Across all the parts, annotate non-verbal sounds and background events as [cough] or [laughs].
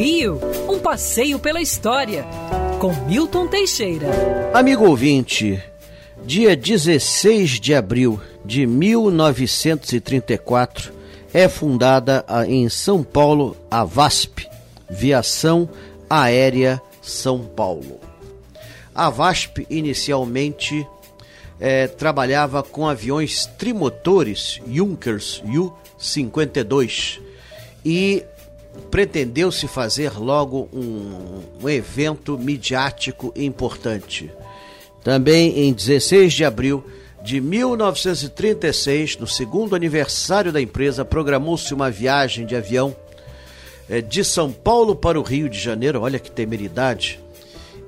Rio, um passeio pela história, com Milton Teixeira. Amigo ouvinte, dia 16 de abril de 1934 é fundada em São Paulo a VASP, Viação Aérea São Paulo. A VASP inicialmente é, trabalhava com aviões trimotores Junkers Ju-52 e pretendeu-se fazer logo um, um evento midiático importante. Também em 16 de abril de 1936, no segundo aniversário da empresa, programou-se uma viagem de avião é, de São Paulo para o Rio de Janeiro. Olha que temeridade!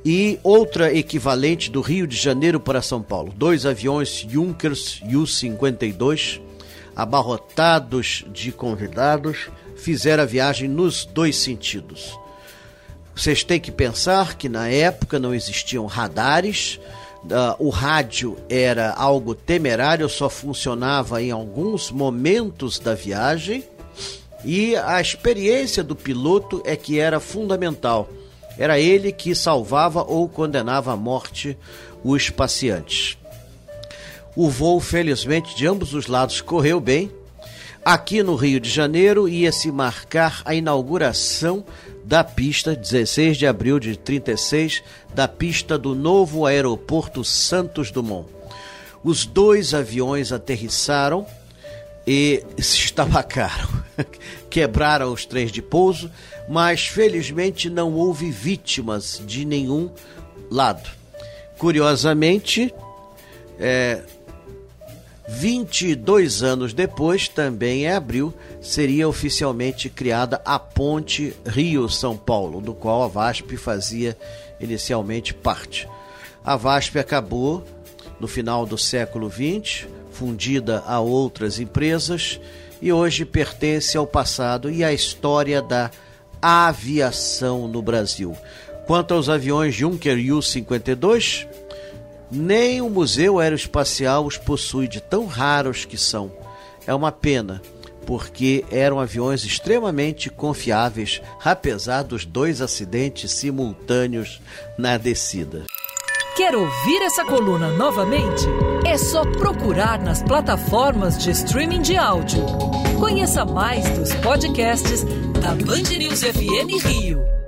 E outra equivalente do Rio de Janeiro para São Paulo. Dois aviões Junkers Ju-52, abarrotados de convidados, fizeram a viagem nos dois sentidos. Vocês têm que pensar que na época não existiam radares, uh, o rádio era algo temerário, só funcionava em alguns momentos da viagem e a experiência do piloto é que era fundamental. Era ele que salvava ou condenava à morte os pacientes. O voo, felizmente, de ambos os lados correu bem Aqui no Rio de Janeiro ia se marcar a inauguração da pista, 16 de abril de 36, da pista do novo aeroporto Santos Dumont. Os dois aviões aterrissaram e [laughs] se estabacaram. Quebraram os trens de pouso, mas felizmente não houve vítimas de nenhum lado. Curiosamente, é, 22 anos depois, também em abril, seria oficialmente criada a Ponte Rio-São Paulo, do qual a VASP fazia inicialmente parte. A VASP acabou no final do século XX, fundida a outras empresas e hoje pertence ao passado e à história da aviação no Brasil. Quanto aos aviões Junker U-52, nem o Museu Aeroespacial os possui de tão raros que são. É uma pena, porque eram aviões extremamente confiáveis, apesar dos dois acidentes simultâneos na descida. Quer ouvir essa coluna novamente? É só procurar nas plataformas de streaming de áudio. Conheça mais dos podcasts da Band News FM Rio.